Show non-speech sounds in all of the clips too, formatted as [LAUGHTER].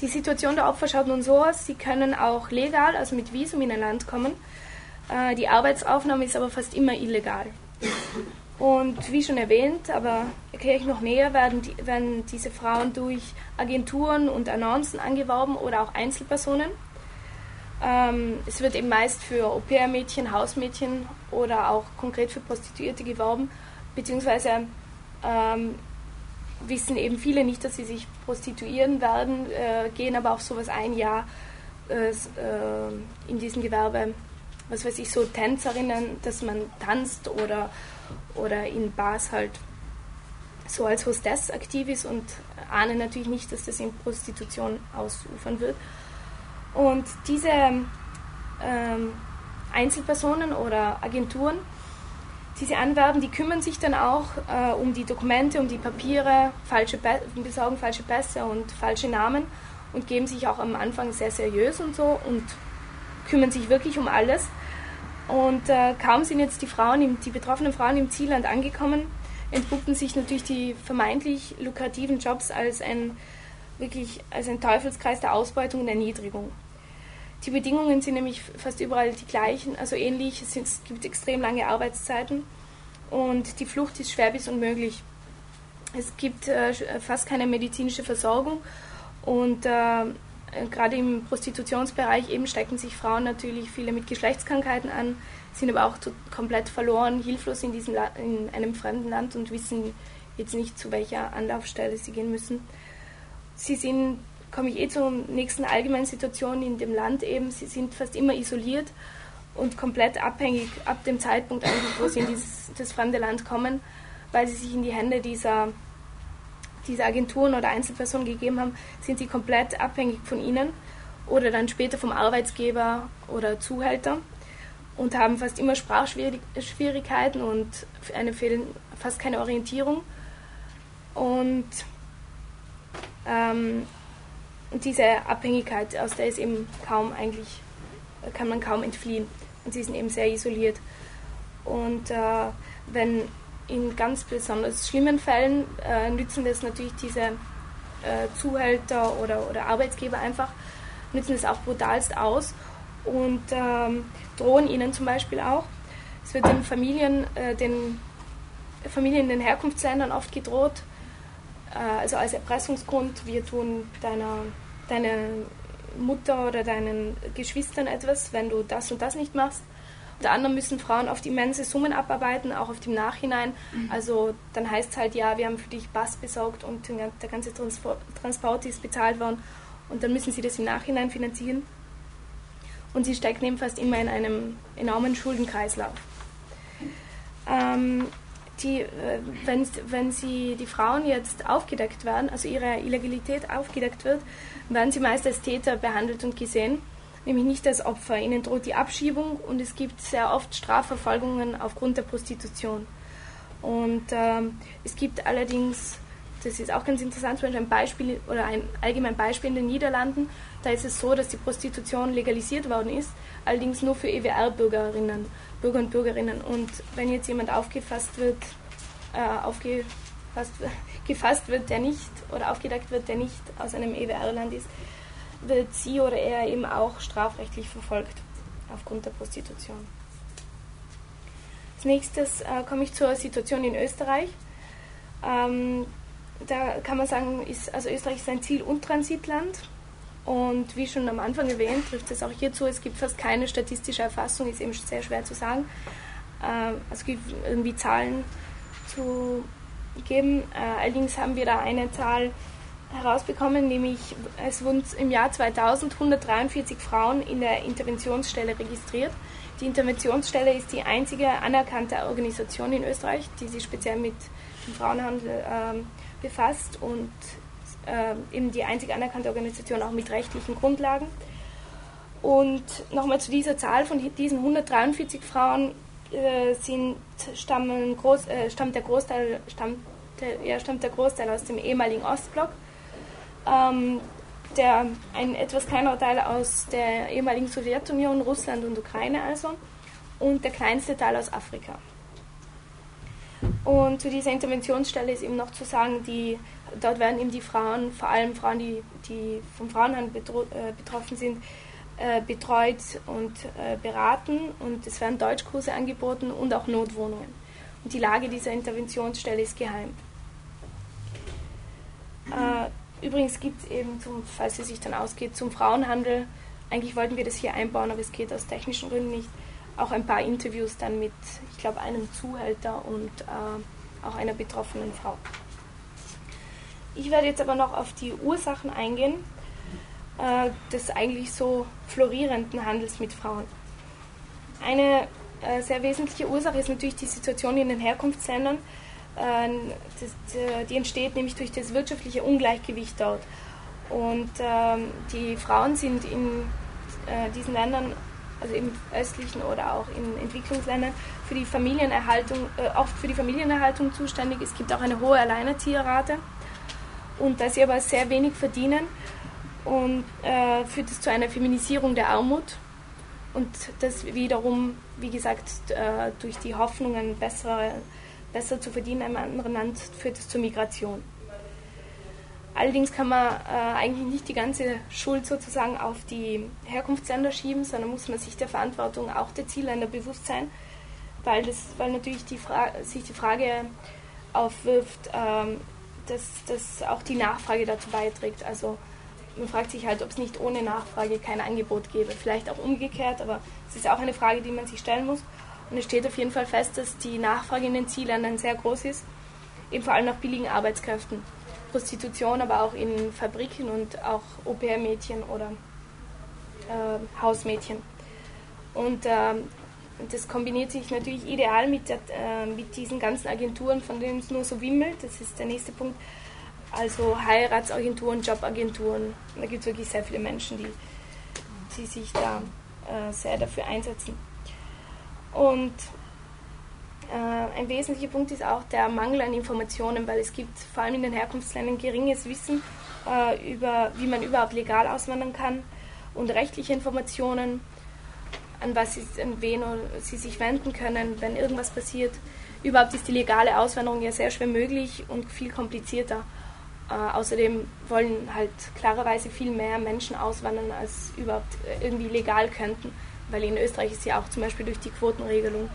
Die Situation der Opfer schaut nun so aus, sie können auch legal, also mit Visum in ein Land kommen. Äh, die Arbeitsaufnahme ist aber fast immer illegal. Und wie schon erwähnt, aber erkläre ich noch näher, werden, die, werden diese Frauen durch Agenturen und Annoncen angeworben oder auch Einzelpersonen. Ähm, es wird eben meist für Au-pair-Mädchen, Hausmädchen oder auch konkret für Prostituierte geworben, beziehungsweise ähm, wissen eben viele nicht, dass sie sich prostituieren werden, äh, gehen aber auf sowas ein Jahr äh, äh in diesem Gewerbe, was weiß ich, so Tänzerinnen, dass man tanzt oder oder in Bars halt so als Hostess aktiv ist und ahne natürlich nicht, dass das in Prostitution ausufern wird. Und diese ähm, Einzelpersonen oder Agenturen, die sie anwerben, die kümmern sich dann auch äh, um die Dokumente, um die Papiere, falsche besorgen falsche Pässe und falsche Namen und geben sich auch am Anfang sehr seriös und so und kümmern sich wirklich um alles. Und äh, kaum sind jetzt die Frauen, im, die betroffenen Frauen im Zielland angekommen, entpuppen sich natürlich die vermeintlich lukrativen Jobs als ein wirklich als ein Teufelskreis der Ausbeutung und Erniedrigung. Die Bedingungen sind nämlich fast überall die gleichen, also ähnlich. Es, sind, es gibt extrem lange Arbeitszeiten und die Flucht ist schwer bis unmöglich. Es gibt äh, fast keine medizinische Versorgung und äh, äh, gerade im Prostitutionsbereich eben stecken sich Frauen natürlich viele mit Geschlechtskrankheiten an, sind aber auch komplett verloren, hilflos in, diesem in einem fremden Land und wissen jetzt nicht, zu welcher Anlaufstelle sie gehen müssen. Sie sind, komme ich eh zur nächsten allgemeinen Situation in dem Land eben, sie sind fast immer isoliert und komplett abhängig ab dem Zeitpunkt, wo sie in dieses, das fremde Land kommen, weil sie sich in die Hände dieser diese Agenturen oder Einzelpersonen gegeben haben, sind sie komplett abhängig von ihnen oder dann später vom Arbeitsgeber oder Zuhälter und haben fast immer Sprachschwierigkeiten und eine fehlen fast keine Orientierung. Und ähm, diese Abhängigkeit, aus der ist eben kaum eigentlich, kann man kaum entfliehen. Und sie sind eben sehr isoliert. Und äh, wenn in ganz besonders schlimmen Fällen äh, nützen das natürlich diese äh, Zuhälter oder, oder Arbeitsgeber einfach, nützen das auch brutalst aus und ähm, drohen ihnen zum Beispiel auch. Es wird den Familien, äh, den Familien in den Herkunftsländern oft gedroht, äh, also als Erpressungsgrund, wir tun deiner, deiner Mutter oder deinen Geschwistern etwas, wenn du das und das nicht machst. Unter anderem müssen Frauen oft immense Summen abarbeiten, auch auf dem Nachhinein. Mhm. Also dann heißt es halt, ja, wir haben für dich Bass besorgt und der ganze Transport ist bezahlt worden und dann müssen sie das im Nachhinein finanzieren. Und sie steigt eben fast immer in einem enormen Schuldenkreislauf. Ähm, die, äh, wenn, wenn sie, die Frauen jetzt aufgedeckt werden, also ihre Illegalität aufgedeckt wird, werden sie meist als Täter behandelt und gesehen nämlich nicht als Opfer. Ihnen droht die Abschiebung und es gibt sehr oft Strafverfolgungen aufgrund der Prostitution. Und ähm, es gibt allerdings, das ist auch ganz interessant, zum Beispiel ein Beispiel oder ein allgemein Beispiel in den Niederlanden, da ist es so, dass die Prostitution legalisiert worden ist, allerdings nur für EWR-Bürgerinnen, Bürger und Bürgerinnen. Und wenn jetzt jemand aufgefasst wird, äh, aufgefasst [LAUGHS] gefasst wird, der nicht oder aufgedeckt wird, der nicht aus einem EWR-Land ist, wird sie oder er eben auch strafrechtlich verfolgt aufgrund der Prostitution. Als nächstes äh, komme ich zur Situation in Österreich. Ähm, da kann man sagen, ist, also Österreich ist ein Ziel- und Transitland. Und wie schon am Anfang erwähnt, trifft es auch hierzu, es gibt fast keine statistische Erfassung, ist eben sehr schwer zu sagen. Äh, es gibt irgendwie Zahlen zu geben. Äh, allerdings haben wir da eine Zahl, herausbekommen, nämlich es wurden im Jahr 2000 143 Frauen in der Interventionsstelle registriert. Die Interventionsstelle ist die einzige anerkannte Organisation in Österreich, die sich speziell mit dem Frauenhandel äh, befasst und äh, eben die einzige anerkannte Organisation auch mit rechtlichen Grundlagen. Und nochmal zu dieser Zahl von diesen 143 Frauen äh, sind, stammen groß, äh, stammt, der Großteil, stammt, der, ja, stammt der Großteil aus dem ehemaligen Ostblock ähm, der, ein etwas kleinerer Teil aus der ehemaligen Sowjetunion, Russland und Ukraine also, und der kleinste Teil aus Afrika. Und zu dieser Interventionsstelle ist eben noch zu sagen, die, dort werden eben die Frauen, vor allem Frauen, die, die vom Frauenhandel äh, betroffen sind, äh, betreut und äh, beraten und es werden Deutschkurse angeboten und auch Notwohnungen. Und die Lage dieser Interventionsstelle ist geheim. Äh, übrigens gibt es eben, zum, falls es sich dann ausgeht, zum Frauenhandel, eigentlich wollten wir das hier einbauen, aber es geht aus technischen Gründen nicht, auch ein paar Interviews dann mit, ich glaube, einem Zuhälter und äh, auch einer betroffenen Frau. Ich werde jetzt aber noch auf die Ursachen eingehen äh, des eigentlich so florierenden Handels mit Frauen. Eine äh, sehr wesentliche Ursache ist natürlich die Situation in den Herkunftsländern. Äh, das, äh, die entsteht nämlich durch das wirtschaftliche Ungleichgewicht dort. Und ähm, die Frauen sind in äh, diesen Ländern, also im östlichen oder auch in Entwicklungsländern, für die Familienerhaltung, äh, oft für die Familienerhaltung zuständig. Es gibt auch eine hohe Alleinerzieherrate. Und da sie aber sehr wenig verdienen, und äh, führt es zu einer Feminisierung der Armut und das wiederum, wie gesagt, äh, durch die Hoffnungen besser, besser zu verdienen in einem anderen Land führt es zur Migration. Allerdings kann man äh, eigentlich nicht die ganze Schuld sozusagen auf die Herkunftsländer schieben, sondern muss man sich der Verantwortung auch der Zielländer bewusst sein, weil, das, weil natürlich die sich die Frage aufwirft, ähm, dass, dass auch die Nachfrage dazu beiträgt. Also man fragt sich halt, ob es nicht ohne Nachfrage kein Angebot gäbe. Vielleicht auch umgekehrt, aber es ist auch eine Frage, die man sich stellen muss. Und es steht auf jeden Fall fest, dass die Nachfrage in den Zielländern sehr groß ist, eben vor allem nach billigen Arbeitskräften. Prostitution, aber auch in Fabriken und auch Au-pair-Mädchen oder äh, Hausmädchen. Und äh, das kombiniert sich natürlich ideal mit, der, äh, mit diesen ganzen Agenturen, von denen es nur so wimmelt. Das ist der nächste Punkt also Heiratsagenturen, Jobagenturen. Da gibt es wirklich sehr viele Menschen, die, die sich da äh, sehr dafür einsetzen. Und äh, ein wesentlicher Punkt ist auch der Mangel an Informationen, weil es gibt vor allem in den Herkunftsländern geringes Wissen äh, über, wie man überhaupt legal auswandern kann und rechtliche Informationen, an was sie, an wen sie sich wenden können, wenn irgendwas passiert. Überhaupt ist die legale Auswanderung ja sehr schwer möglich und viel komplizierter. Äh, außerdem wollen halt klarerweise viel mehr Menschen auswandern, als überhaupt äh, irgendwie legal könnten, weil in Österreich ist ja auch zum Beispiel durch die Quotenregelung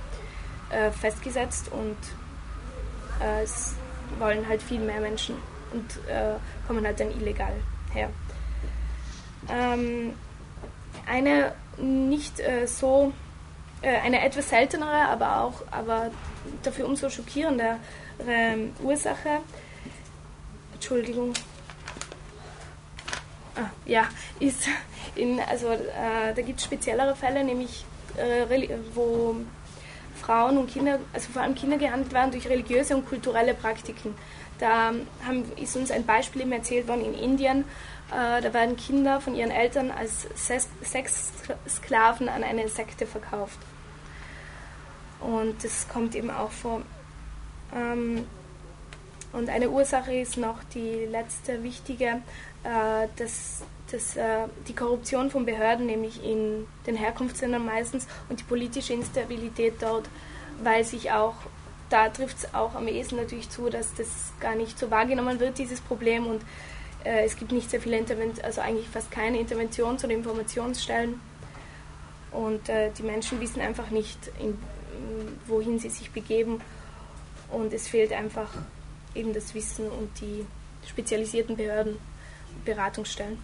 äh, festgesetzt und äh, es wollen halt viel mehr Menschen und äh, kommen halt dann illegal her. Ähm, eine nicht äh, so, eine etwas seltenere, aber auch, aber dafür umso schockierendere Ursache Entschuldigung. Ah, ja, ist in, also äh, da gibt es speziellere Fälle, nämlich äh, wo Frauen und Kinder, also vor allem Kinder gehandelt werden durch religiöse und kulturelle Praktiken. Da haben, ist uns ein Beispiel eben erzählt worden in Indien. Äh, da werden Kinder von ihren Eltern als Sexsklaven an eine Sekte verkauft. Und das kommt eben auch vor. Ähm, und eine Ursache ist noch die letzte wichtige, äh, dass, dass äh, die Korruption von Behörden, nämlich in den Herkunftsländern meistens, und die politische Instabilität dort, weil sich auch, da trifft es auch am ehesten natürlich zu, dass das gar nicht so wahrgenommen wird, dieses Problem. Und äh, es gibt nicht sehr viele Interventionen, also eigentlich fast keine Interventions- oder Informationsstellen. Und äh, die Menschen wissen einfach nicht, in, wohin sie sich begeben. Und es fehlt einfach eben das Wissen und die spezialisierten Behörden, Beratungsstellen.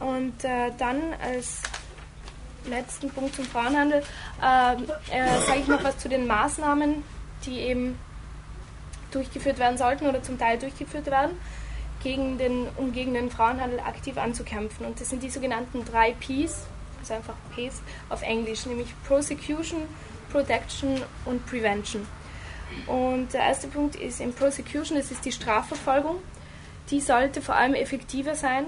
Und äh, dann als letzten Punkt zum Frauenhandel äh, äh, sage ich noch was zu den Maßnahmen, die eben durchgeführt werden sollten oder zum Teil durchgeführt werden, gegen den, um gegen den Frauenhandel aktiv anzukämpfen. Und das sind die sogenannten drei Ps, also einfach Ps auf Englisch, nämlich Prosecution, Protection und Prevention. Und der erste Punkt ist in Prosecution, das ist die Strafverfolgung. Die sollte vor allem effektiver sein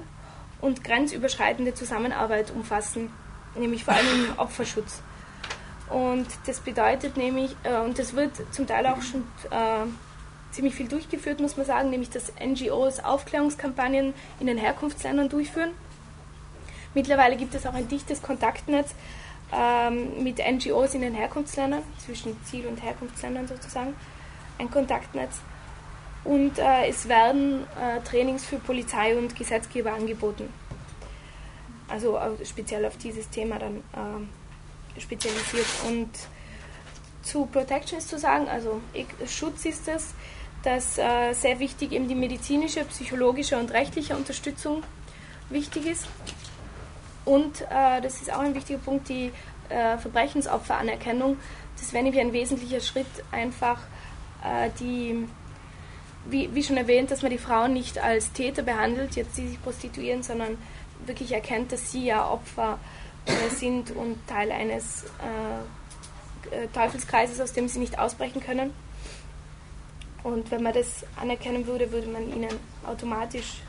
und grenzüberschreitende Zusammenarbeit umfassen, nämlich vor allem im [LAUGHS] Opferschutz. Und das bedeutet nämlich, äh, und das wird zum Teil auch schon äh, ziemlich viel durchgeführt, muss man sagen, nämlich dass NGOs Aufklärungskampagnen in den Herkunftsländern durchführen. Mittlerweile gibt es auch ein dichtes Kontaktnetz ähm, mit NGOs in den Herkunftsländern, zwischen Ziel- und Herkunftsländern sozusagen. ein Kontaktnetz. Und äh, es werden äh, Trainings für Polizei und Gesetzgeber angeboten. Also speziell auf dieses Thema dann äh, spezialisiert. Und zu Protection ist zu sagen, also Schutz ist es, dass äh, sehr wichtig eben die medizinische, psychologische und rechtliche Unterstützung wichtig ist. Und äh, das ist auch ein wichtiger Punkt, die äh, Verbrechensopferanerkennung. Das wäre nämlich ein wesentlicher Schritt, einfach äh, die, wie, wie, schon erwähnt, dass man die Frauen nicht als Täter behandelt, jetzt die sich prostituieren, sondern wirklich erkennt, dass sie ja Opfer äh, sind und Teil eines äh, Teufelskreises, aus dem sie nicht ausbrechen können. Und wenn man das anerkennen würde, würde man ihnen automatisch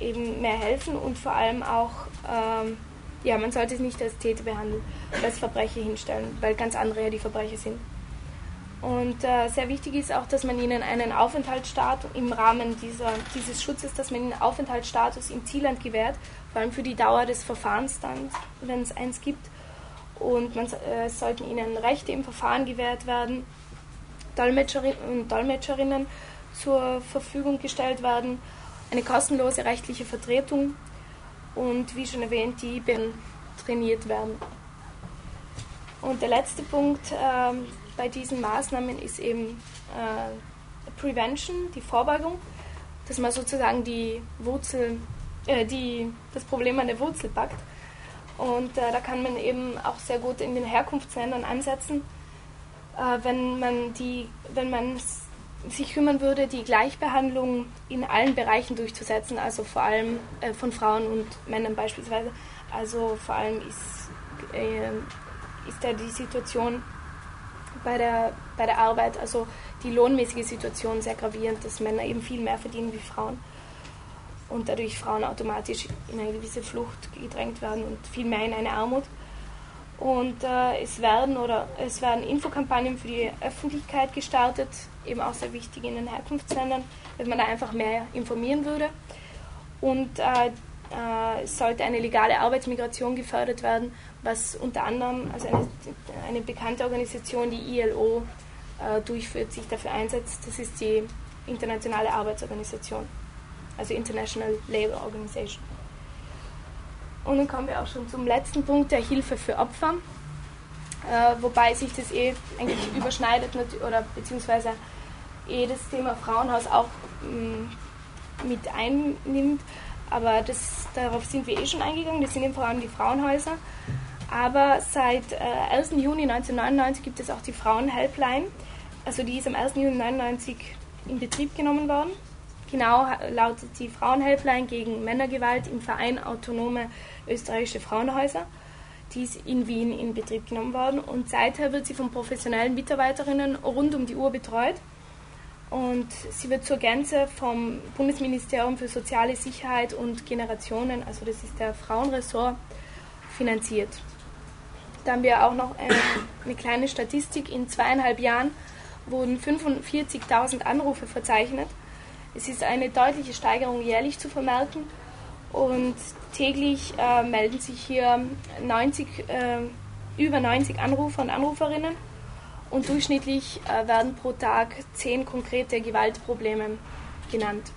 eben mehr helfen und vor allem auch, ähm, ja, man sollte es nicht als Täter behandeln, als Verbrecher hinstellen, weil ganz andere ja die Verbrecher sind. Und äh, sehr wichtig ist auch, dass man ihnen einen Aufenthaltsstatus im Rahmen dieser, dieses Schutzes, dass man ihnen Aufenthaltsstatus im Zielland gewährt, vor allem für die Dauer des Verfahrens dann, wenn es eins gibt. Und man äh, sollten ihnen Rechte im Verfahren gewährt werden, Dolmetscherinnen und Dolmetscherinnen zur Verfügung gestellt werden eine kostenlose rechtliche Vertretung und wie schon erwähnt, die trainiert werden. Und der letzte Punkt äh, bei diesen Maßnahmen ist eben äh, Prevention, die Vorbeugung, dass man sozusagen die Wurzel, äh, die, das Problem an der Wurzel packt. Und äh, da kann man eben auch sehr gut in den Herkunftsländern ansetzen, äh, wenn man die, wenn man sich kümmern würde, die Gleichbehandlung in allen Bereichen durchzusetzen, also vor allem äh, von Frauen und Männern beispielsweise. Also vor allem ist, äh, ist da die Situation bei der, bei der Arbeit, also die lohnmäßige Situation sehr gravierend, dass Männer eben viel mehr verdienen wie Frauen und dadurch Frauen automatisch in eine gewisse Flucht gedrängt werden und viel mehr in eine Armut. Und äh, es werden oder es werden Infokampagnen für die Öffentlichkeit gestartet, eben auch sehr wichtig in den Herkunftsländern, wenn man da einfach mehr informieren würde. Und äh, äh, es sollte eine legale Arbeitsmigration gefördert werden, was unter anderem also eine, eine bekannte Organisation, die ILO, äh, durchführt, sich dafür einsetzt. Das ist die Internationale Arbeitsorganisation, also International Labour Organization. Und dann kommen wir auch schon zum letzten Punkt der Hilfe für Opfer, äh, wobei sich das eh eigentlich überschneidet oder beziehungsweise eh das Thema Frauenhaus auch mh, mm, mit einnimmt. Aber das, darauf sind wir eh schon eingegangen, das sind eben vor allem die Frauenhäuser. Aber seit äh, 1. Juni 1999 gibt es auch die Frauenhelpline. Also die ist am 1. Juni 1999 in Betrieb genommen worden. Genau lautet die Frauenhelpline gegen Männergewalt im Verein Autonome Österreichische Frauenhäuser. Die ist in Wien in Betrieb genommen worden und seither wird sie von professionellen Mitarbeiterinnen rund um die Uhr betreut. Und sie wird zur Gänze vom Bundesministerium für Soziale Sicherheit und Generationen, also das ist der Frauenressort, finanziert. Da haben wir auch noch eine, eine kleine Statistik. In zweieinhalb Jahren wurden 45.000 Anrufe verzeichnet es ist eine deutliche Steigerung jährlich zu vermerken und täglich äh, melden sich hier 90, äh, über 90 Anrufer und Anruferinnen und durchschnittlich äh, werden pro Tag 10 konkrete Gewaltprobleme genannt.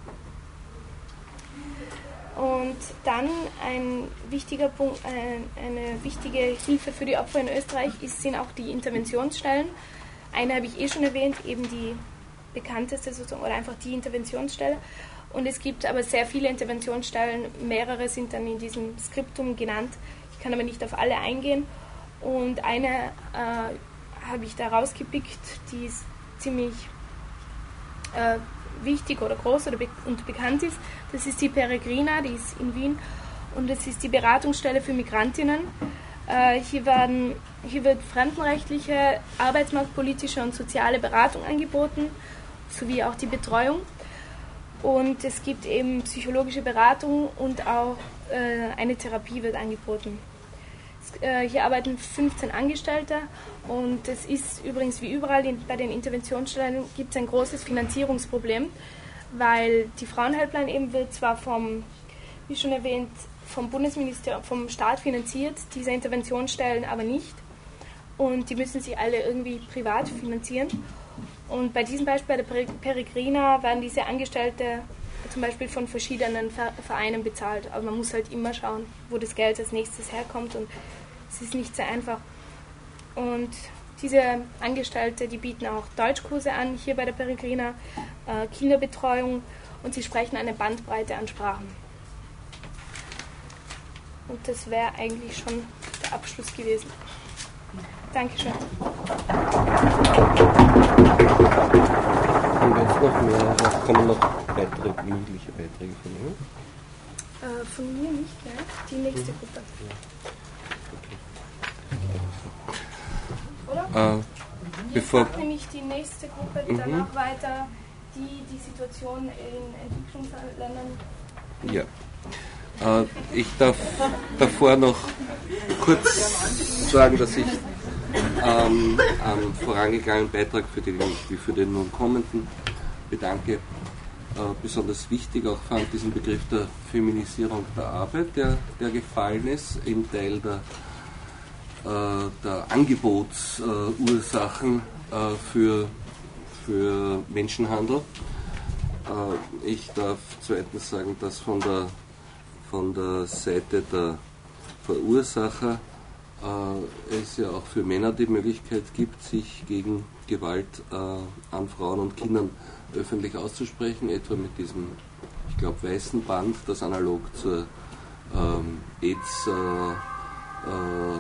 Und dann ein wichtiger Punkt, eine wichtige Hilfe für die Opfer in Österreich ist, sind auch die Interventionsstellen. Eine habe ich eh schon erwähnt, eben die bekannteste sozusagen oder einfach die Interventionsstelle. Und es gibt aber sehr viele Interventionsstellen, mehrere sind dann in diesem Skriptum genannt. Ich kann aber nicht auf alle eingehen. Und eine äh, habe ich da rausgepickt, die ist ziemlich äh, wichtig oder groß oder be und bekannt ist. Das ist die Peregrina, die ist in Wien. Und das ist die Beratungsstelle für Migrantinnen. Äh, hier, werden, hier wird fremdenrechtliche, arbeitsmarktpolitische und soziale Beratung angeboten sowie auch die Betreuung. Und es gibt eben psychologische Beratung und auch äh, eine Therapie wird angeboten. Äh, hier arbeiten 15 Angestellte und es ist übrigens wie überall in, bei den Interventionsstellen gibt es ein großes Finanzierungsproblem, weil die Frauenhelpline eben wird zwar vom, wie schon erwähnt, vom Bundesministerium, vom Staat finanziert, diese Interventionsstellen aber nicht. Und die müssen sich alle irgendwie privat finanzieren. Und bei diesem Beispiel, bei der Peregrina, werden diese Angestellte zum Beispiel von verschiedenen Vereinen bezahlt. Aber man muss halt immer schauen, wo das Geld als nächstes herkommt und es ist nicht sehr einfach. Und diese Angestellte, die bieten auch Deutschkurse an, hier bei der Peregrina, äh, Kinderbetreuung und sie sprechen eine Bandbreite an Sprachen. Und das wäre eigentlich schon der Abschluss gewesen. Dankeschön. Wenn es noch mehr hast, kommen noch weitere mündliche Beiträge von Ihnen? Äh, von mir nicht, ja. Die nächste Gruppe. Oder? Äh, bevor macht nämlich die nächste Gruppe mhm. danach weiter, die die Situation in Entwicklungsländern. Ja. Äh, ich darf davor noch kurz sagen, dass ich ähm, am vorangegangenen Beitrag, für den ich für den nun kommenden bedanke, äh, besonders wichtig auch fand, diesen Begriff der Feminisierung der Arbeit, der, der gefallen ist, im Teil der, äh, der Angebotsursachen äh, für, für Menschenhandel. Äh, ich darf zweitens sagen, dass von der, von der Seite der Verursacher äh, es ja auch für Männer die Möglichkeit gibt, sich gegen Gewalt äh, an Frauen und Kindern öffentlich auszusprechen, etwa mit diesem, ich glaube, weißen Band, das analog zur ähm, AIDS, äh, äh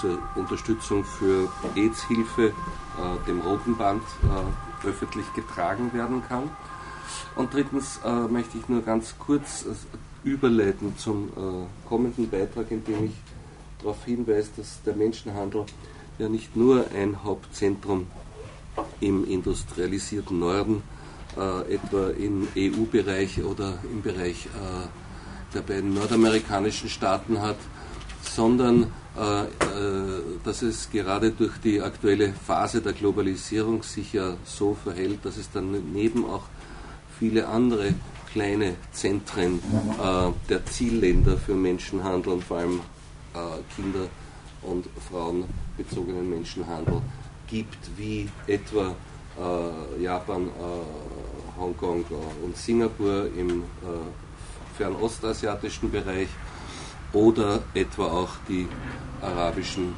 zur Unterstützung für AIDS-Hilfe, äh, dem roten Band, äh, öffentlich getragen werden kann. Und drittens möchte ich nur ganz kurz überleiten zum kommenden Beitrag, in dem ich darauf hinweist, dass der Menschenhandel ja nicht nur ein Hauptzentrum im industrialisierten Norden, äh, etwa im EU-Bereich oder im Bereich äh, der beiden nordamerikanischen Staaten hat, sondern äh, äh, dass es gerade durch die aktuelle Phase der Globalisierung sich ja so verhält, dass es dann neben auch viele andere kleine Zentren äh, der Zielländer für Menschenhandel und vor allem äh, Kinder- und Frauenbezogenen Menschenhandel gibt, wie etwa äh, Japan, äh, Hongkong und Singapur im fernostasiatischen Bereich oder etwa auch die arabischen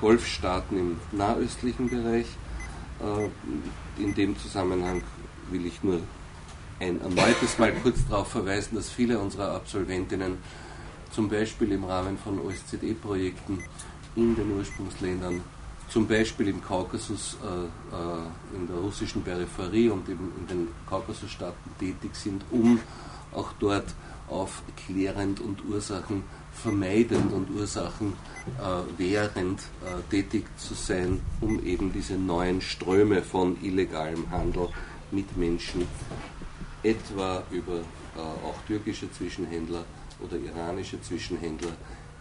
Golfstaaten im nahöstlichen Bereich. in dem Zusammenhang will ich nur ein erneutes Mal kurz darauf verweisen, dass viele unserer Absolventinnen zum Beispiel im Rahmen von OSZE-Projekten in den Ursprungsländern, zum Beispiel im Kaukasus, äh, äh, in der russischen Peripherie und in, in den Kaukasusstaaten tätig sind, um auch dort aufklärend und Ursachen vermeidend und Ursachen äh, während äh, tätig zu sein, um eben diese neuen Ströme von illegalem Handel mit Menschen, etwa über äh, auch türkische Zwischenhändler, oder iranische Zwischenhändler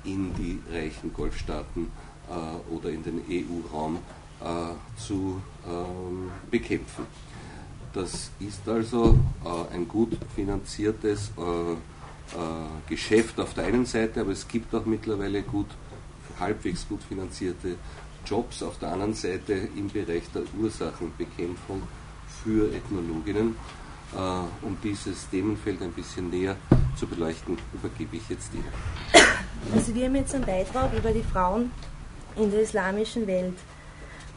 in die reichen Golfstaaten äh, oder in den EU-Raum äh, zu ähm, bekämpfen. Das ist also ein gut finanziertes Geschäft auf der einen Seite, aber es gibt auch mittlerweile gut, halbwegs gut finanzierte Jobs auf der anderen Seite im Bereich der Ursachenbekämpfung für Ethnologinnen um dieses Themenfeld ein bisschen näher zu beleuchten, übergebe ich jetzt Ihnen. Also wir haben jetzt einen Beitrag über die Frauen in der islamischen Welt.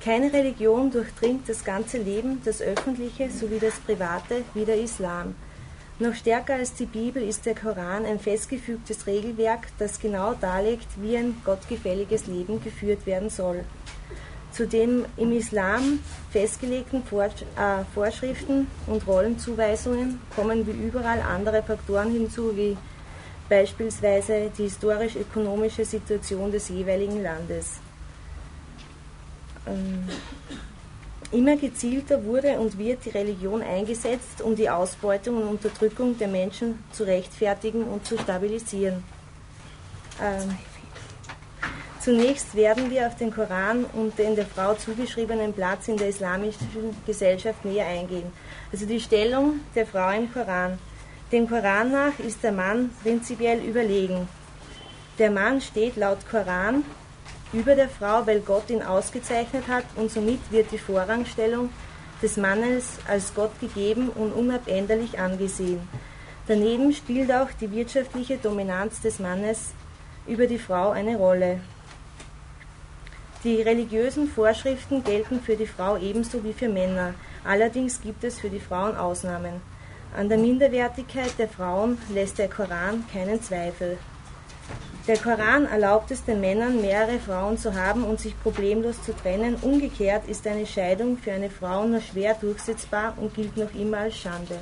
Keine Religion durchdringt das ganze Leben, das öffentliche sowie das private, wie der Islam. Noch stärker als die Bibel ist der Koran ein festgefügtes Regelwerk, das genau darlegt, wie ein gottgefälliges Leben geführt werden soll. Zu den im Islam festgelegten äh, Vorschriften und Rollenzuweisungen kommen wie überall andere Faktoren hinzu, wie beispielsweise die historisch-ökonomische Situation des jeweiligen Landes. Ähm, immer gezielter wurde und wird die Religion eingesetzt, um die Ausbeutung und Unterdrückung der Menschen zu rechtfertigen und zu stabilisieren. Zunächst werden wir auf den Koran und den der Frau zugeschriebenen Platz in der islamischen Gesellschaft näher eingehen. Also die Stellung der Frau im Koran. Dem Koran nach ist der Mann prinzipiell überlegen. Der Mann steht laut Koran über der Frau, weil Gott ihn ausgezeichnet hat und somit wird die Vorrangstellung des Mannes als Gott gegeben und unabänderlich angesehen. Daneben spielt auch die wirtschaftliche Dominanz des Mannes über die Frau eine Rolle. Die religiösen Vorschriften gelten für die Frau ebenso wie für Männer. Allerdings gibt es für die Frauen Ausnahmen. An der Minderwertigkeit der Frauen lässt der Koran keinen Zweifel. Der Koran erlaubt es den Männern, mehrere Frauen zu haben und sich problemlos zu trennen. Umgekehrt ist eine Scheidung für eine Frau nur schwer durchsetzbar und gilt noch immer als Schande.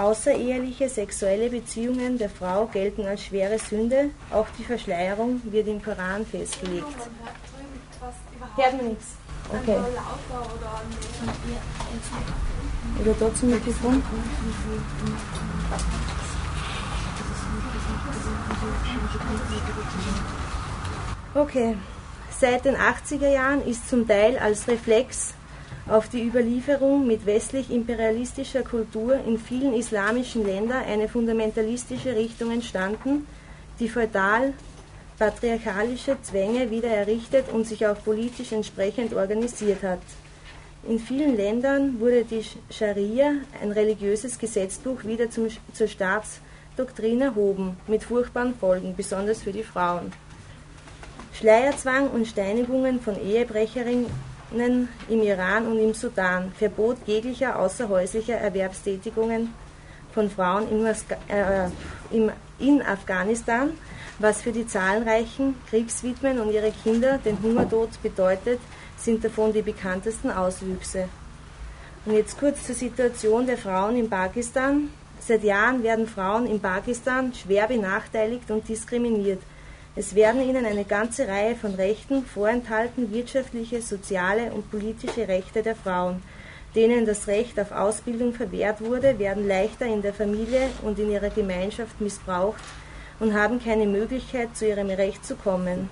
Außereheliche sexuelle Beziehungen der Frau gelten als schwere Sünde. Auch die Verschleierung wird im Koran festgelegt. Hört mir nichts. Okay. Oder zum Mikrofon. Okay. Seit den 80er Jahren ist zum Teil als Reflex auf die Überlieferung mit westlich-imperialistischer Kultur in vielen islamischen Ländern eine fundamentalistische Richtung entstanden, die feudal patriarchalische Zwänge wieder errichtet und sich auch politisch entsprechend organisiert hat. In vielen Ländern wurde die Scharia, ein religiöses Gesetzbuch, wieder zum, zur Staatsdoktrin erhoben, mit furchtbaren Folgen, besonders für die Frauen. Schleierzwang und Steinigungen von Ehebrecherinnen im Iran und im Sudan, Verbot jeglicher außerhäuslicher Erwerbstätigungen von Frauen äh, in Afghanistan, was für die zahlreichen Kriegswidmen und ihre Kinder den Hungertod bedeutet, sind davon die bekanntesten Auswüchse. Und jetzt kurz zur Situation der Frauen in Pakistan. Seit Jahren werden Frauen in Pakistan schwer benachteiligt und diskriminiert. Es werden ihnen eine ganze Reihe von Rechten vorenthalten, wirtschaftliche, soziale und politische Rechte der Frauen. Denen das Recht auf Ausbildung verwehrt wurde, werden leichter in der Familie und in ihrer Gemeinschaft missbraucht und haben keine Möglichkeit, zu ihrem Recht zu kommen.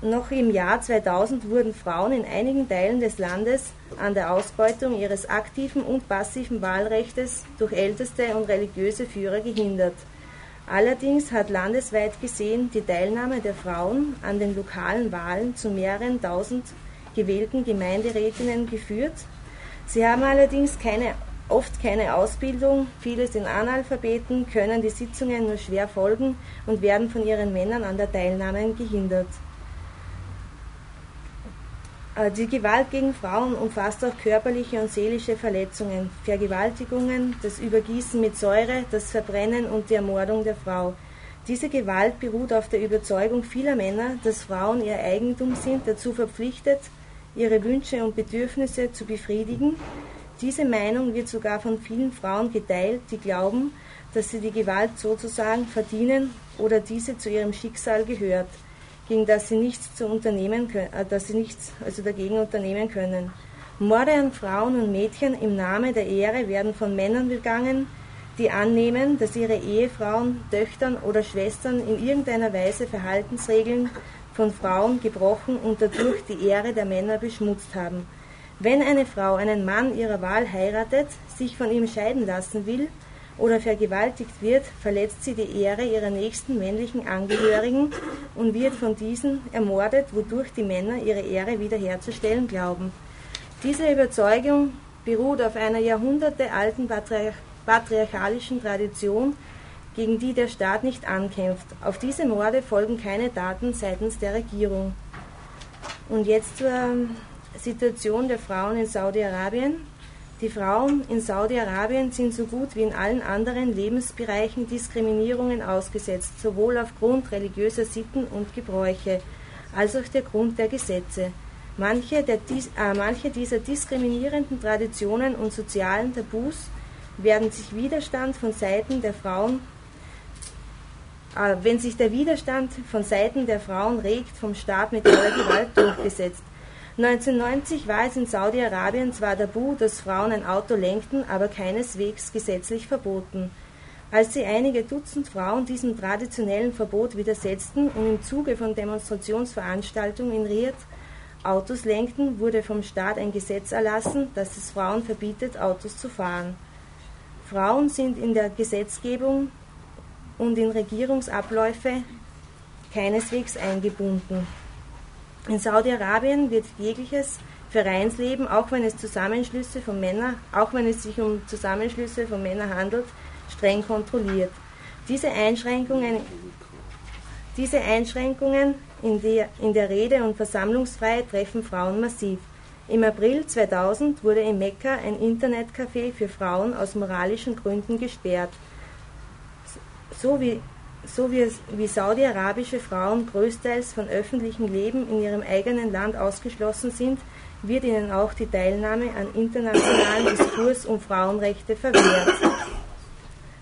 Noch im Jahr 2000 wurden Frauen in einigen Teilen des Landes an der Ausbeutung ihres aktiven und passiven Wahlrechtes durch älteste und religiöse Führer gehindert. Allerdings hat landesweit gesehen die Teilnahme der Frauen an den lokalen Wahlen zu mehreren tausend gewählten Gemeinderätinnen geführt. Sie haben allerdings keine, oft keine Ausbildung, viele sind Analphabeten, können die Sitzungen nur schwer folgen und werden von ihren Männern an der Teilnahme gehindert. Äh, die Gewalt gegen Frauen umfasst auch körperliche und seelische Verletzungen, Vergewaltigungen, das Übergießen mit Säure, das Verbrennen und die Ermordung der Frau. Diese Gewalt beruht auf der Überzeugung vieler Männer, dass Frauen ihr Eigentum sind, dazu verpflichtet, ihre Wünsche und Bedürfnisse zu befriedigen. Diese Meinung wird sogar von vielen Frauen geteilt, die glauben, dass sie die Gewalt sozusagen verdienen oder diese zu ihrem Schicksal gehört gegen das sie nichts zu unternehmen können, äh, dass sie nichts also dagegen unternehmen können. Morde an Frauen und Mädchen im Namen der Ehre werden von Männern begangen, die annehmen, dass ihre Ehefrauen, Töchtern oder Schwestern in irgendeiner Weise Verhaltensregeln von Frauen gebrochen und dadurch die Ehre der Männer beschmutzt haben. Wenn eine Frau einen Mann ihrer Wahl heiratet, sich von ihm scheiden lassen will oder vergewaltigt wird, verletzt sie die Ehre ihrer nächsten männlichen Angehörigen und wird von diesen ermordet, wodurch die Männer ihre Ehre wiederherzustellen glauben. Diese Überzeugung beruht auf einer jahrhundertealten patriarch patriarchalischen Tradition, gegen die der Staat nicht ankämpft. Auf diese Morde folgen keine Taten seitens der Regierung. Und jetzt zur Situation der Frauen in Saudi-Arabien. Die Frauen in Saudi-Arabien sind so gut wie in allen anderen Lebensbereichen Diskriminierungen ausgesetzt, sowohl aufgrund religiöser Sitten und Gebräuche als auch der Grund der Gesetze. Manche, der, äh, manche dieser diskriminierenden Traditionen und sozialen Tabus werden sich Widerstand von Seiten der Frauen äh, wenn sich der Widerstand von Seiten der Frauen regt, vom Staat mit aller Gewalt durchgesetzt. 1990 war es in Saudi-Arabien zwar tabu, dass Frauen ein Auto lenkten, aber keineswegs gesetzlich verboten. Als sie einige Dutzend Frauen diesem traditionellen Verbot widersetzten und im Zuge von Demonstrationsveranstaltungen in Riyadh Autos lenkten, wurde vom Staat ein Gesetz erlassen, das es Frauen verbietet, Autos zu fahren. Frauen sind in der Gesetzgebung und in Regierungsabläufe keineswegs eingebunden. In Saudi-Arabien wird jegliches Vereinsleben, auch wenn es Zusammenschlüsse von Männern, auch wenn es sich um Zusammenschlüsse von Männern handelt, streng kontrolliert. Diese Einschränkungen, diese Einschränkungen in der, in der Rede- und Versammlungsfreiheit treffen Frauen massiv. Im April 2000 wurde in Mekka ein Internetcafé für Frauen aus moralischen Gründen gesperrt. So wie, so wie, wie saudi-arabische Frauen größtenteils von öffentlichem Leben in ihrem eigenen Land ausgeschlossen sind, wird ihnen auch die Teilnahme an internationalen Diskurs um Frauenrechte verwehrt.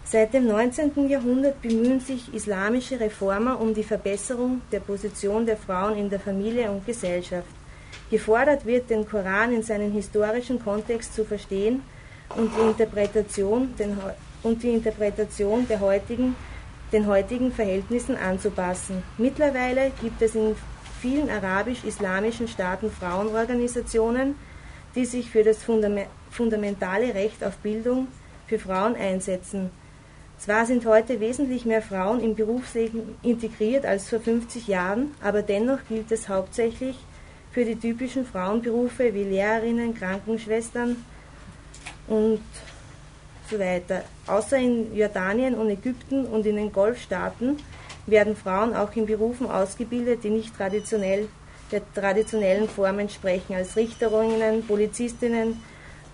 Seit dem 19. Jahrhundert bemühen sich islamische Reformer um die Verbesserung der Position der Frauen in der Familie und Gesellschaft. Gefordert wird, den Koran in seinen historischen Kontext zu verstehen und die Interpretation, den, und die Interpretation der heutigen, den heutigen Verhältnissen anzupassen. Mittlerweile gibt es in vielen arabisch-islamischen Staaten Frauenorganisationen, die sich für das fundamentale Recht auf Bildung für Frauen einsetzen. Zwar sind heute wesentlich mehr Frauen im Berufsleben integriert als vor 50 Jahren, aber dennoch gilt es hauptsächlich für die typischen Frauenberufe wie Lehrerinnen, Krankenschwestern und so weiter. Außer in Jordanien und Ägypten und in den Golfstaaten werden Frauen auch in Berufen ausgebildet, die nicht traditionell der traditionellen Form entsprechen, als Richterinnen, Polizistinnen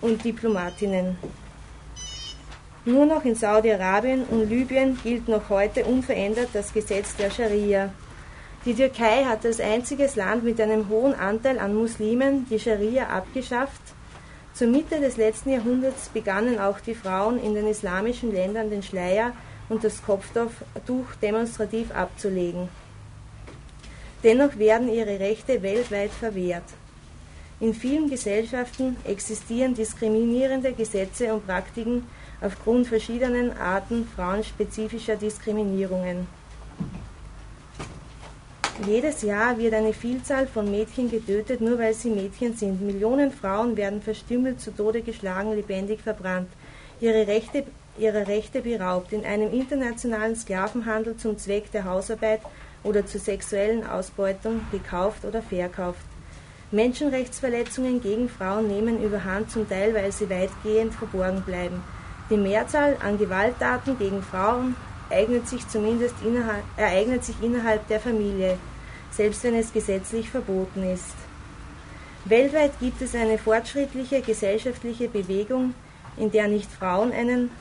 und Diplomatinnen. Nur noch in Saudi-Arabien und Libyen gilt noch heute unverändert das Gesetz der Scharia. Die Türkei hat als einziges Land mit einem hohen Anteil an Muslimen die Scharia abgeschafft. Zur Mitte des letzten Jahrhunderts begannen auch die Frauen in den islamischen Ländern den Schleier und das Kopftuch demonstrativ abzulegen. Dennoch werden ihre Rechte weltweit verwehrt. In vielen Gesellschaften existieren diskriminierende Gesetze und Praktiken aufgrund verschiedenen Arten frauenspezifischer Diskriminierungen. Jedes Jahr wird eine Vielzahl von Mädchen getötet, nur weil sie Mädchen sind. Millionen Frauen werden verstümmelt, zu Tode geschlagen, lebendig verbrannt, ihre Rechte, ihre Rechte beraubt, in einem internationalen Sklavenhandel zum Zweck der Hausarbeit oder zur sexuellen Ausbeutung gekauft oder verkauft. Menschenrechtsverletzungen gegen Frauen nehmen überhand, zum Teil weil sie weitgehend verborgen bleiben. Die Mehrzahl an Gewalttaten gegen Frauen eignet sich zumindest innerhalb, ereignet sich innerhalb der Familie, selbst wenn es gesetzlich verboten ist. Weltweit gibt es eine fortschrittliche gesellschaftliche Bewegung, in der nicht Frauen einen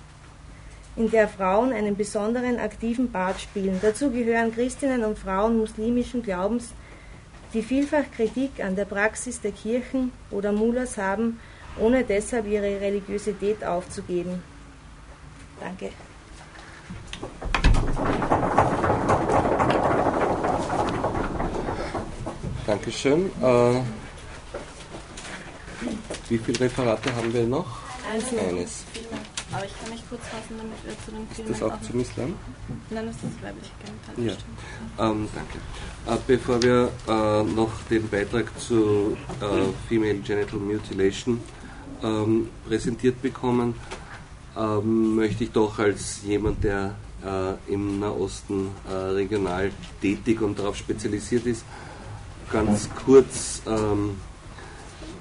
in der Frauen einen besonderen aktiven Part spielen. Dazu gehören Christinnen und Frauen muslimischen Glaubens, die vielfach Kritik an der Praxis der Kirchen oder Mullahs haben, ohne deshalb ihre Religiosität aufzugeben. Danke. Dankeschön. Äh, wie viele Referate haben wir noch? Eins. Eines. Aber ich kann mich kurz fassen, damit wir zu den Filmen Ist das auch zum Islam? Nein, das ist weibliche Ja, Genitalbestimmung. ähm, danke. Äh, bevor wir äh, noch den Beitrag zu äh, Female Genital Mutilation ähm, präsentiert bekommen, ähm, möchte ich doch als jemand, der äh, im Nahosten äh, regional tätig und darauf spezialisiert ist, ganz kurz ähm,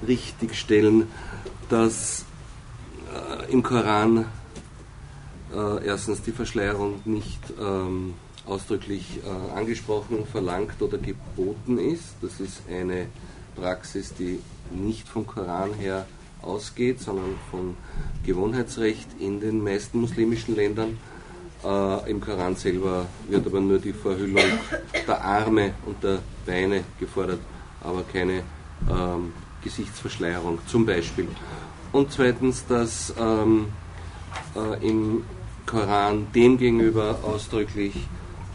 richtigstellen, dass äh, im Koran äh, erstens die Verschleierung nicht ähm, ausdrücklich äh, angesprochen, verlangt oder geboten ist. Das ist eine Praxis, die nicht vom Koran her ausgeht, sondern vom Gewohnheitsrecht in den meisten muslimischen Ländern. Äh, Im Koran selber wird aber nur die Verhüllung der Arme und der Beine gefordert, aber keine ähm, Gesichtsverschleierung zum Beispiel. Und zweitens, dass ähm, äh, im Koran demgegenüber ausdrücklich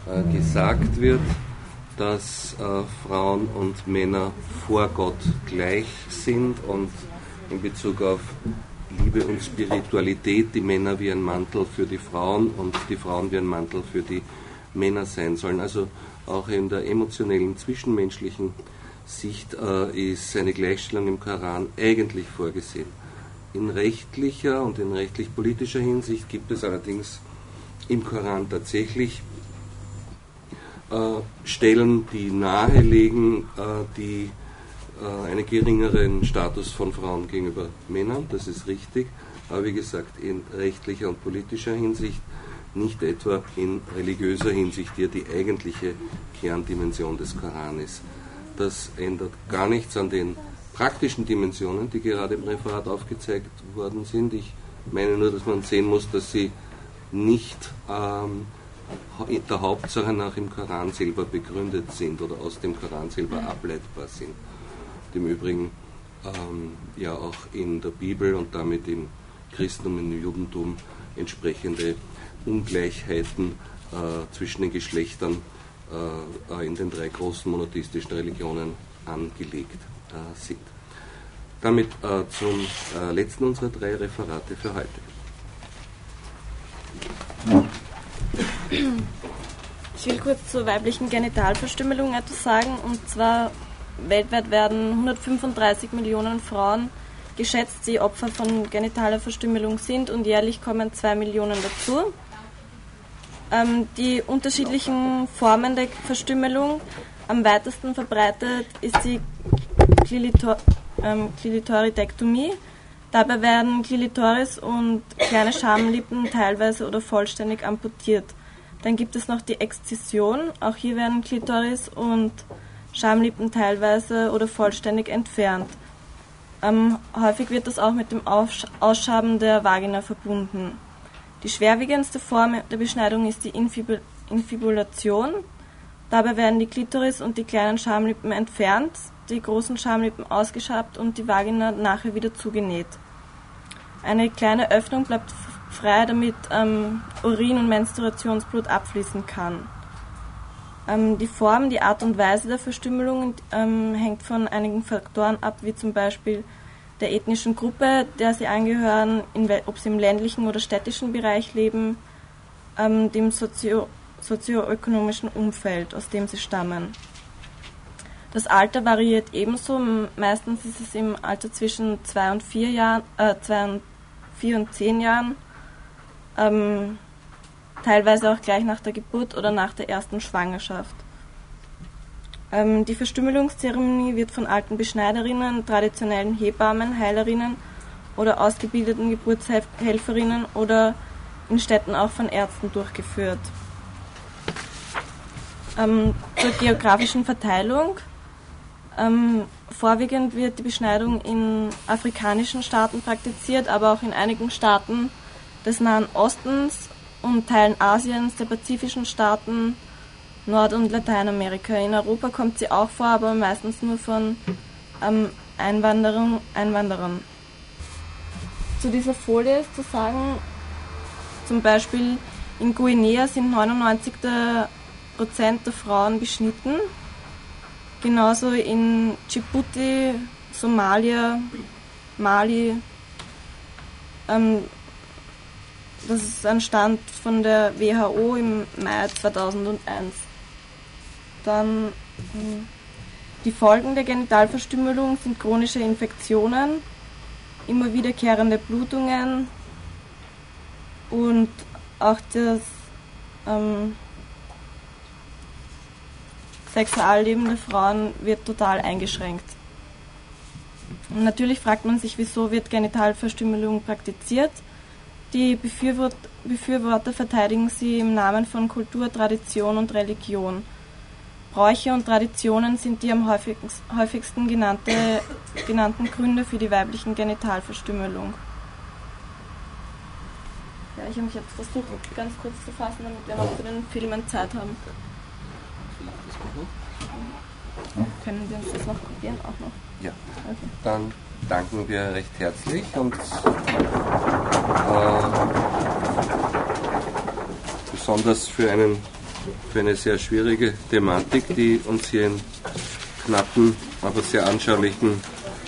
äh, gesagt wird, dass äh, Frauen und Männer vor Gott gleich sind und in Bezug auf Liebe und Spiritualität die Männer wie ein Mantel für die Frauen und die Frauen wie ein Mantel für die Männer sein sollen. Also auch in der emotionellen, zwischenmenschlichen Sicht äh, ist eine Gleichstellung im Koran eigentlich vorgesehen. In rechtlicher und in rechtlich-politischer Hinsicht gibt es allerdings im Koran tatsächlich äh, Stellen, die nahelegen, äh, die äh, einen geringeren Status von Frauen gegenüber Männern, das ist richtig, aber wie gesagt in rechtlicher und politischer Hinsicht, nicht etwa in religiöser Hinsicht, die ja die eigentliche Kerndimension des Koran ist. Das ändert gar nichts an den praktischen Dimensionen, die gerade im Referat aufgezeigt worden sind. Ich meine nur, dass man sehen muss, dass sie nicht ähm, der Hauptsache nach im Koran selber begründet sind oder aus dem Koran selber ableitbar sind. Im Übrigen ähm, ja auch in der Bibel und damit im Christentum und im Judentum entsprechende Ungleichheiten äh, zwischen den Geschlechtern äh, in den drei großen monotheistischen Religionen angelegt äh, sind. Damit äh, zum äh, letzten unserer drei Referate für heute. Ich will kurz zur weiblichen Genitalverstümmelung etwas sagen. Und zwar weltweit werden 135 Millionen Frauen geschätzt, die Opfer von genitaler Verstümmelung sind und jährlich kommen 2 Millionen dazu. Ähm, die unterschiedlichen Formen der Verstümmelung am weitesten verbreitet ist die Klilitor ähm, Klitoridektomie. Dabei werden Klitoris und kleine Schamlippen teilweise oder vollständig amputiert. Dann gibt es noch die Exzision. Auch hier werden Klitoris und Schamlippen teilweise oder vollständig entfernt. Ähm, häufig wird das auch mit dem Ausschaben der Vagina verbunden. Die schwerwiegendste Form der Beschneidung ist die Infibul Infibulation. Dabei werden die Klitoris und die kleinen Schamlippen entfernt, die großen Schamlippen ausgeschabt und die Vagina nachher wieder zugenäht. Eine kleine Öffnung bleibt frei, damit ähm, Urin und Menstruationsblut abfließen kann. Ähm, die Form, die Art und Weise der Verstümmelung ähm, hängt von einigen Faktoren ab, wie zum Beispiel der ethnischen Gruppe, der sie angehören, ob sie im ländlichen oder städtischen Bereich leben, ähm, dem sozio sozioökonomischen Umfeld, aus dem sie stammen. Das Alter variiert ebenso. Meistens ist es im Alter zwischen zwei und vier Jahren, äh, zwei und vier und zehn Jahren. Ähm, teilweise auch gleich nach der Geburt oder nach der ersten Schwangerschaft. Ähm, die Verstümmelungszeremonie wird von alten Beschneiderinnen, traditionellen Hebammen, Heilerinnen oder ausgebildeten Geburtshelferinnen oder in Städten auch von Ärzten durchgeführt. Ähm, zur geografischen Verteilung. Ähm, vorwiegend wird die Beschneidung in afrikanischen Staaten praktiziert, aber auch in einigen Staaten des Nahen Ostens und Teilen Asiens, der pazifischen Staaten, Nord- und Lateinamerika. In Europa kommt sie auch vor, aber meistens nur von ähm, Einwanderern, Einwanderern. Zu dieser Folie ist zu sagen, zum Beispiel in Guinea sind 99 der Prozent der Frauen beschnitten. Genauso in Djibouti, Somalia, Mali, ähm, das ist ein Stand von der WHO im Mai 2001. Dann hm, die Folgen der Genitalverstümmelung sind chronische Infektionen, immer wiederkehrende Blutungen und auch das ähm, Sexualleben der Frauen wird total eingeschränkt. Und natürlich fragt man sich, wieso wird Genitalverstümmelung praktiziert? Die Befürwort Befürworter verteidigen sie im Namen von Kultur, Tradition und Religion. Bräuche und Traditionen sind die am häufigsten genannte, genannten Gründe für die weiblichen Genitalverstümmelung. Ja, ich habe mich jetzt versucht, ganz kurz zu fassen, damit wir noch für den Filmen Zeit haben. Können wir uns das noch kopieren auch noch? Ja. Okay. Dann danken wir recht herzlich und äh, besonders für, einen, für eine sehr schwierige Thematik, die uns hier in knappen, aber sehr anschaulichen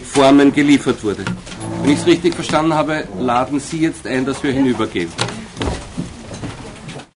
Formen geliefert wurde. Wenn ich es richtig verstanden habe, laden Sie jetzt ein, dass wir hinübergehen.